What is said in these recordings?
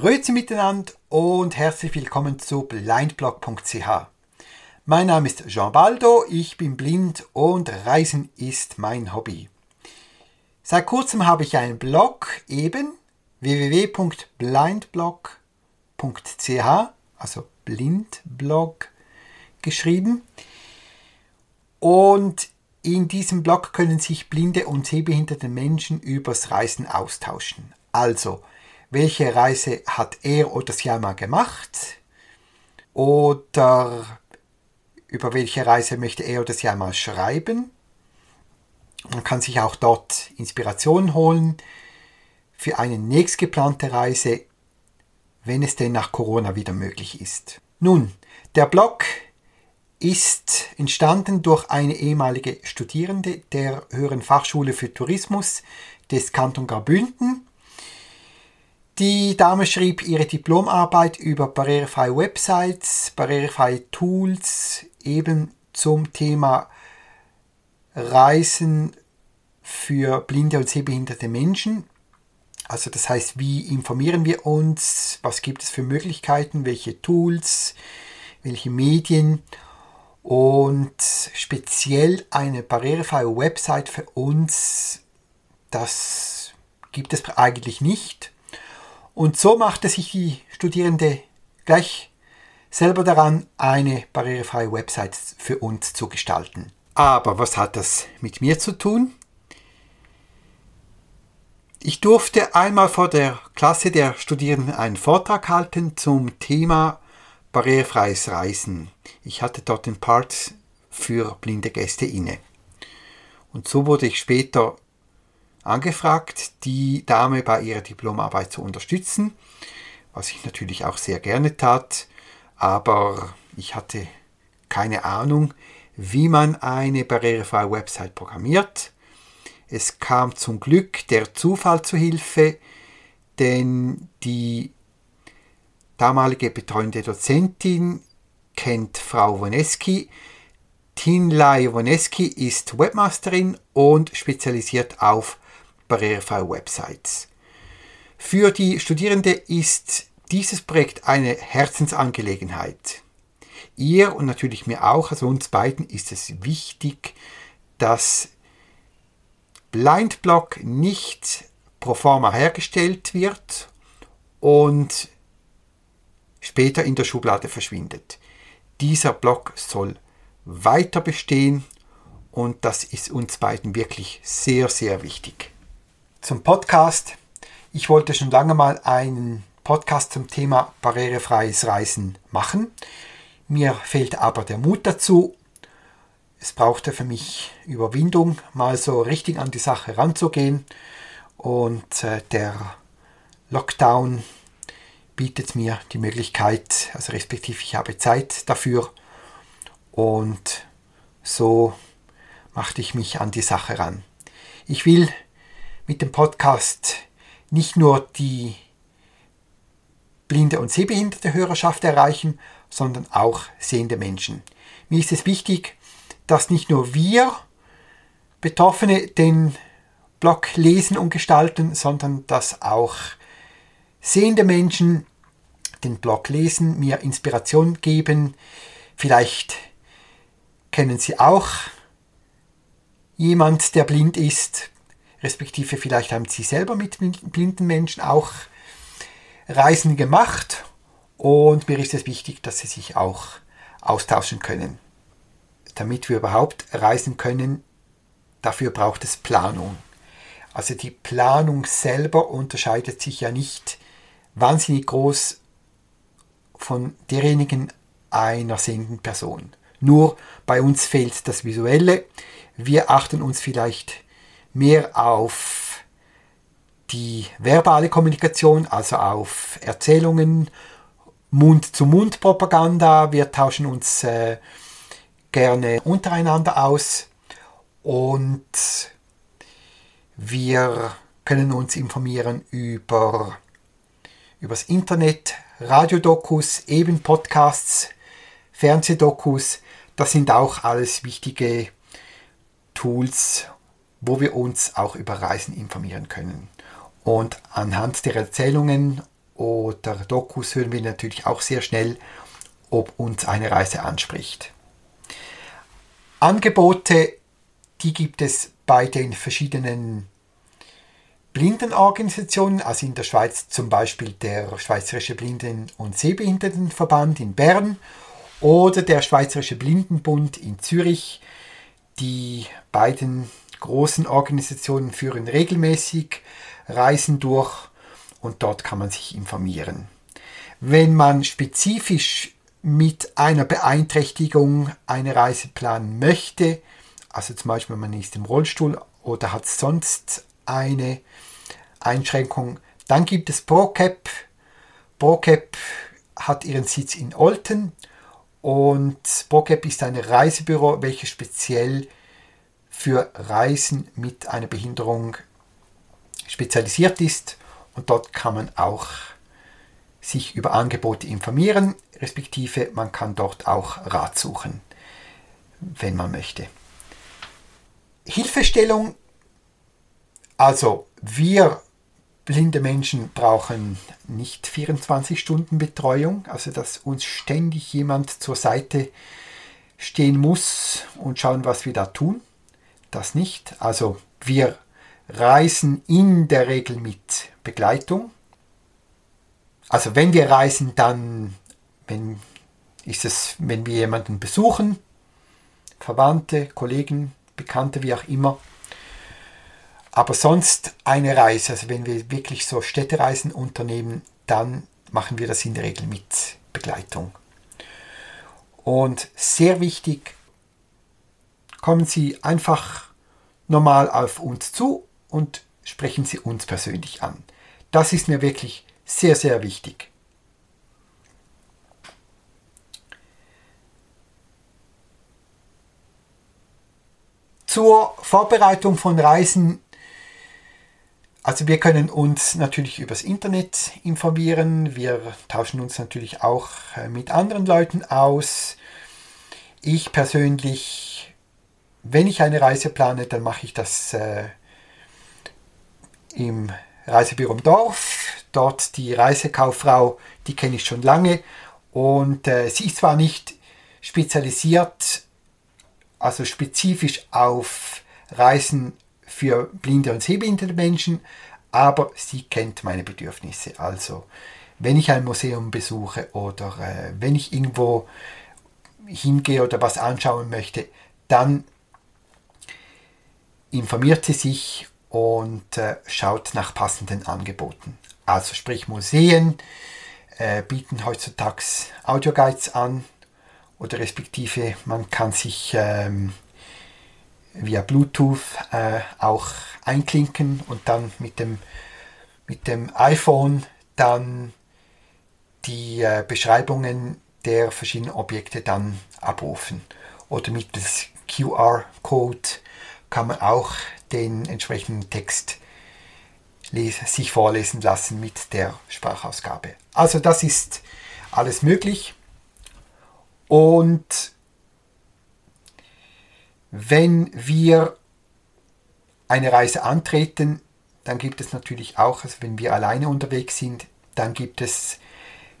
Grüezi miteinander und herzlich willkommen zu blindblog.ch. Mein Name ist Jean Baldo, ich bin blind und Reisen ist mein Hobby. Seit kurzem habe ich einen Blog, eben www.blindblog.ch, also Blindblog geschrieben. Und in diesem Blog können sich blinde und sehbehinderte Menschen übers Reisen austauschen. Also, welche Reise hat er oder sie einmal gemacht oder über welche Reise möchte er oder sie einmal schreiben. Man kann sich auch dort Inspiration holen für eine nächst geplante Reise, wenn es denn nach Corona wieder möglich ist. Nun, der Blog ist entstanden durch eine ehemalige Studierende der Höheren Fachschule für Tourismus des Kanton Graubünden die Dame schrieb ihre Diplomarbeit über barrierefreie Websites, barrierefreie Tools, eben zum Thema Reisen für blinde und sehbehinderte Menschen. Also das heißt, wie informieren wir uns, was gibt es für Möglichkeiten, welche Tools, welche Medien und speziell eine barrierefreie Website für uns, das gibt es eigentlich nicht. Und so machte sich die Studierende gleich selber daran, eine barrierefreie Website für uns zu gestalten. Aber was hat das mit mir zu tun? Ich durfte einmal vor der Klasse der Studierenden einen Vortrag halten zum Thema barrierefreies Reisen. Ich hatte dort den Part für blinde Gäste inne. Und so wurde ich später angefragt, die Dame bei ihrer Diplomarbeit zu unterstützen, was ich natürlich auch sehr gerne tat, aber ich hatte keine Ahnung, wie man eine barrierefreie Website programmiert. Es kam zum Glück der Zufall zu Hilfe, denn die damalige betreuende Dozentin kennt Frau Woneski. Tinlay Woneski ist Webmasterin und spezialisiert auf barrierefreie Websites. Für die Studierende ist dieses Projekt eine Herzensangelegenheit. Ihr und natürlich mir auch, also uns beiden, ist es wichtig, dass Blindblock nicht pro forma hergestellt wird und später in der Schublade verschwindet. Dieser Block soll weiter bestehen und das ist uns beiden wirklich sehr, sehr wichtig zum Podcast. Ich wollte schon lange mal einen Podcast zum Thema barrierefreies Reisen machen. Mir fehlt aber der Mut dazu. Es brauchte für mich Überwindung, mal so richtig an die Sache ranzugehen. Und äh, der Lockdown bietet mir die Möglichkeit, also respektive ich habe Zeit dafür. Und so machte ich mich an die Sache ran. Ich will mit dem Podcast nicht nur die blinde und sehbehinderte Hörerschaft erreichen, sondern auch sehende Menschen. Mir ist es wichtig, dass nicht nur wir Betroffene den Blog lesen und gestalten, sondern dass auch sehende Menschen den Blog lesen, mir Inspiration geben. Vielleicht kennen Sie auch jemand, der blind ist respektive vielleicht haben Sie selber mit blinden Menschen auch Reisen gemacht und mir ist es wichtig, dass Sie sich auch austauschen können. Damit wir überhaupt reisen können, dafür braucht es Planung. Also die Planung selber unterscheidet sich ja nicht wahnsinnig groß von derjenigen einer sehenden Person. Nur bei uns fehlt das Visuelle. Wir achten uns vielleicht mehr auf die verbale Kommunikation, also auf Erzählungen, Mund-zu-Mund-Propaganda. Wir tauschen uns äh, gerne untereinander aus und wir können uns informieren über übers Internet, Radiodokus, eben Podcasts, Fernsehdokus. Das sind auch alles wichtige Tools wo wir uns auch über Reisen informieren können. Und anhand der Erzählungen oder Dokus hören wir natürlich auch sehr schnell, ob uns eine Reise anspricht. Angebote, die gibt es bei den verschiedenen Blindenorganisationen, also in der Schweiz zum Beispiel der Schweizerische Blinden- und Sehbehindertenverband in Bern oder der Schweizerische Blindenbund in Zürich. Die beiden großen Organisationen führen regelmäßig Reisen durch und dort kann man sich informieren. Wenn man spezifisch mit einer Beeinträchtigung eine Reise planen möchte, also zum Beispiel man ist im Rollstuhl oder hat sonst eine Einschränkung, dann gibt es ProCap. ProCap hat ihren Sitz in Olten und ProCap ist ein Reisebüro, welches speziell für Reisen mit einer Behinderung spezialisiert ist und dort kann man auch sich über Angebote informieren, respektive man kann dort auch Rat suchen, wenn man möchte. Hilfestellung, also wir blinde Menschen brauchen nicht 24 Stunden Betreuung, also dass uns ständig jemand zur Seite stehen muss und schauen, was wir da tun. Das nicht. Also wir reisen in der Regel mit Begleitung. Also wenn wir reisen, dann wenn, ist es, wenn wir jemanden besuchen, Verwandte, Kollegen, Bekannte, wie auch immer. Aber sonst eine Reise, also wenn wir wirklich so Städtereisen unternehmen, dann machen wir das in der Regel mit Begleitung. Und sehr wichtig, kommen Sie einfach normal auf uns zu und sprechen Sie uns persönlich an. Das ist mir wirklich sehr, sehr wichtig. Zur Vorbereitung von Reisen. Also wir können uns natürlich übers Internet informieren. Wir tauschen uns natürlich auch äh, mit anderen Leuten aus. Ich persönlich, wenn ich eine Reise plane, dann mache ich das äh, im Reisebüro im Dorf. Dort die Reisekauffrau, die kenne ich schon lange. Und äh, sie ist zwar nicht spezialisiert, also spezifisch auf Reisen für blinde und sehbehinderte Menschen, aber sie kennt meine Bedürfnisse. Also wenn ich ein Museum besuche oder äh, wenn ich irgendwo hingehe oder was anschauen möchte, dann informiert sie sich und äh, schaut nach passenden Angeboten. Also sprich Museen äh, bieten heutzutage Audioguides an oder respektive man kann sich ähm, via Bluetooth äh, auch einklinken und dann mit dem, mit dem iPhone dann die äh, Beschreibungen der verschiedenen Objekte dann abrufen. Oder mit dem QR-Code kann man auch den entsprechenden Text sich vorlesen lassen mit der Sprachausgabe. Also das ist alles möglich. Und wenn wir eine Reise antreten, dann gibt es natürlich auch, also wenn wir alleine unterwegs sind, dann gibt es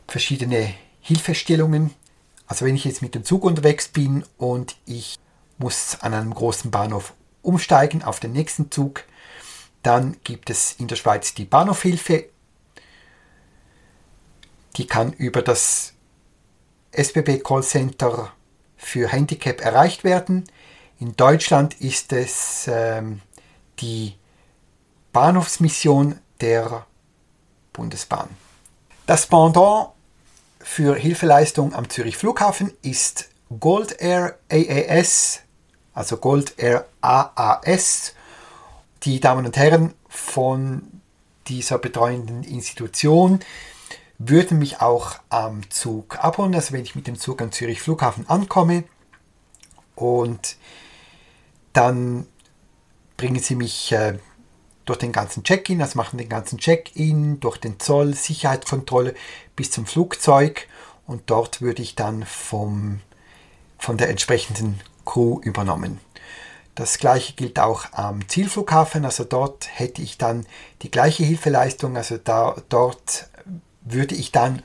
verschiedene Hilfestellungen. Also wenn ich jetzt mit dem Zug unterwegs bin und ich muss an einem großen Bahnhof umsteigen auf den nächsten Zug. Dann gibt es in der Schweiz die Bahnhofhilfe. Die kann über das SBB Callcenter für Handicap erreicht werden. In Deutschland ist es ähm, die Bahnhofsmission der Bundesbahn. Das Pendant für Hilfeleistung am Zürich Flughafen ist Gold Air AAS also Gold Air AAS. Die Damen und Herren von dieser betreuenden Institution würden mich auch am Zug abholen, also wenn ich mit dem Zug am Zürich Flughafen ankomme und dann bringen sie mich äh, durch den ganzen Check-in, also machen den ganzen Check-in, durch den Zoll, Sicherheitskontrolle bis zum Flugzeug und dort würde ich dann vom, von der entsprechenden Crew übernommen. Das gleiche gilt auch am Zielflughafen, also dort hätte ich dann die gleiche Hilfeleistung, also da, dort würde ich dann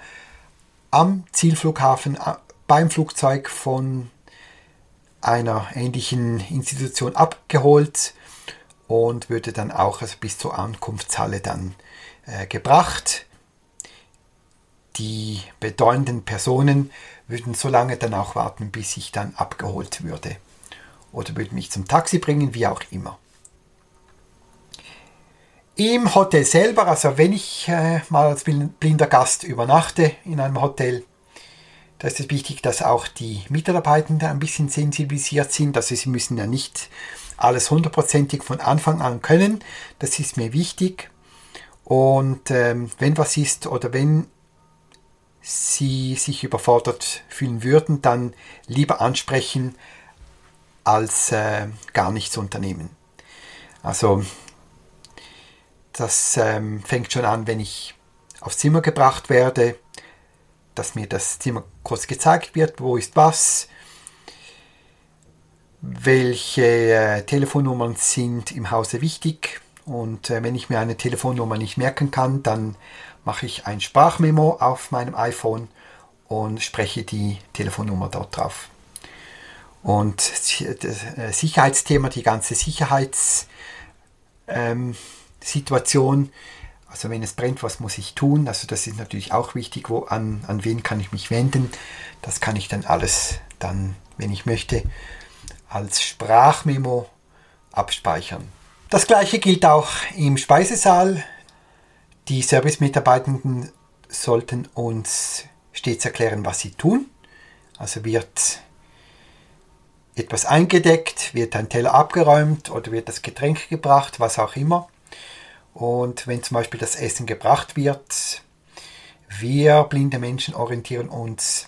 am Zielflughafen beim Flugzeug von einer ähnlichen Institution abgeholt und würde dann auch also bis zur Ankunftshalle dann äh, gebracht. Die bedeutenden Personen würden so lange dann auch warten, bis ich dann abgeholt würde. Oder würden mich zum Taxi bringen, wie auch immer. Im Hotel selber, also wenn ich äh, mal als blinder Gast übernachte in einem Hotel, da ist es wichtig, dass auch die Mitarbeitenden ein bisschen sensibilisiert sind. Also sie müssen ja nicht alles hundertprozentig von Anfang an können. Das ist mir wichtig. Und ähm, wenn was ist oder wenn sie sich überfordert fühlen würden, dann lieber ansprechen, als äh, gar nichts unternehmen. Also das ähm, fängt schon an, wenn ich aufs Zimmer gebracht werde, dass mir das Zimmer kurz gezeigt wird, wo ist was, welche äh, Telefonnummern sind im Hause wichtig. Und äh, wenn ich mir eine Telefonnummer nicht merken kann, dann mache ich ein Sprachmemo auf meinem iPhone und spreche die Telefonnummer dort drauf. Und das äh, Sicherheitsthema, die ganze Sicherheitssituation, ähm, also wenn es brennt, was muss ich tun? Also das ist natürlich auch wichtig, wo an, an wen kann ich mich wenden. Das kann ich dann alles dann, wenn ich möchte, als Sprachmemo abspeichern. Das gleiche gilt auch im Speisesaal. Die Servicemitarbeitenden sollten uns stets erklären, was sie tun. Also wird etwas eingedeckt, wird ein Teller abgeräumt oder wird das Getränk gebracht, was auch immer. Und wenn zum Beispiel das Essen gebracht wird, wir blinde Menschen orientieren uns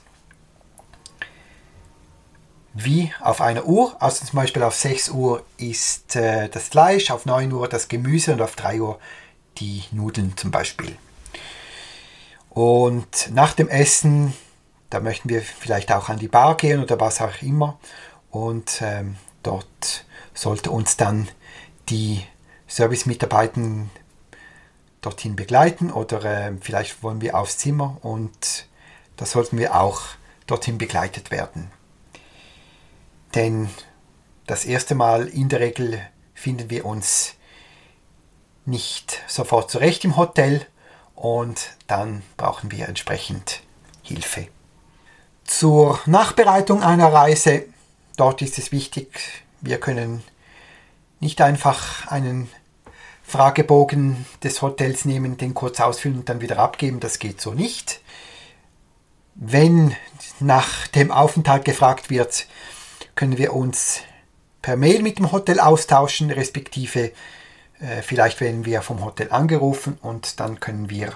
wie auf einer Uhr. Also zum Beispiel auf 6 Uhr ist äh, das Fleisch, auf 9 Uhr das Gemüse und auf 3 Uhr die Nudeln zum Beispiel. Und nach dem Essen, da möchten wir vielleicht auch an die Bar gehen oder was auch immer. Und ähm, dort sollte uns dann die Service-Mitarbeiter dorthin begleiten oder äh, vielleicht wollen wir aufs Zimmer und da sollten wir auch dorthin begleitet werden. Denn das erste Mal in der Regel finden wir uns nicht sofort zurecht im Hotel und dann brauchen wir entsprechend Hilfe. Zur Nachbereitung einer Reise, dort ist es wichtig, wir können nicht einfach einen Fragebogen des Hotels nehmen, den kurz ausfüllen und dann wieder abgeben. Das geht so nicht. Wenn nach dem Aufenthalt gefragt wird, können wir uns per Mail mit dem Hotel austauschen, respektive äh, vielleicht werden wir vom Hotel angerufen und dann können wir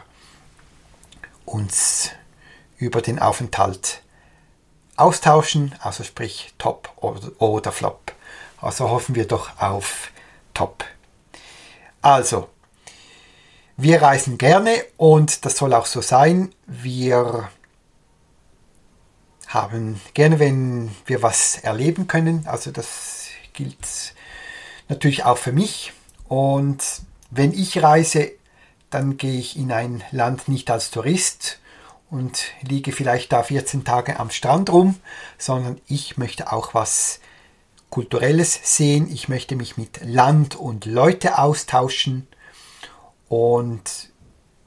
uns über den Aufenthalt austauschen, also sprich Top oder, oder Flop. Also hoffen wir doch auf Top. Also, wir reisen gerne und das soll auch so sein. Wir haben gerne, wenn wir was erleben können. Also das gilt natürlich auch für mich. Und wenn ich reise, dann gehe ich in ein Land nicht als Tourist und liege vielleicht da 14 Tage am Strand rum, sondern ich möchte auch was Kulturelles sehen, ich möchte mich mit Land und Leute austauschen und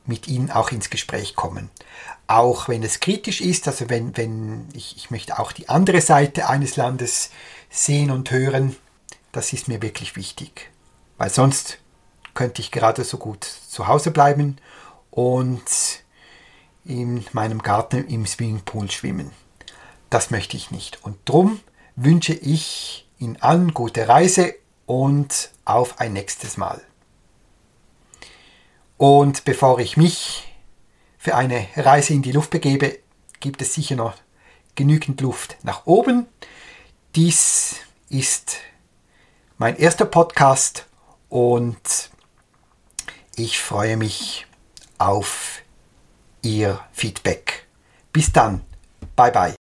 mit ihnen auch ins Gespräch kommen. Auch wenn es kritisch ist, also wenn, wenn ich, ich möchte auch die andere Seite eines Landes sehen und hören, das ist mir wirklich wichtig. Weil sonst könnte ich gerade so gut zu Hause bleiben und in meinem Garten im Swimmingpool schwimmen. Das möchte ich nicht. Und darum wünsche ich Ihnen allen gute Reise und auf ein nächstes Mal. Und bevor ich mich für eine Reise in die Luft begebe, gibt es sicher noch genügend Luft nach oben. Dies ist mein erster Podcast und ich freue mich auf Ihr Feedback. Bis dann. Bye bye.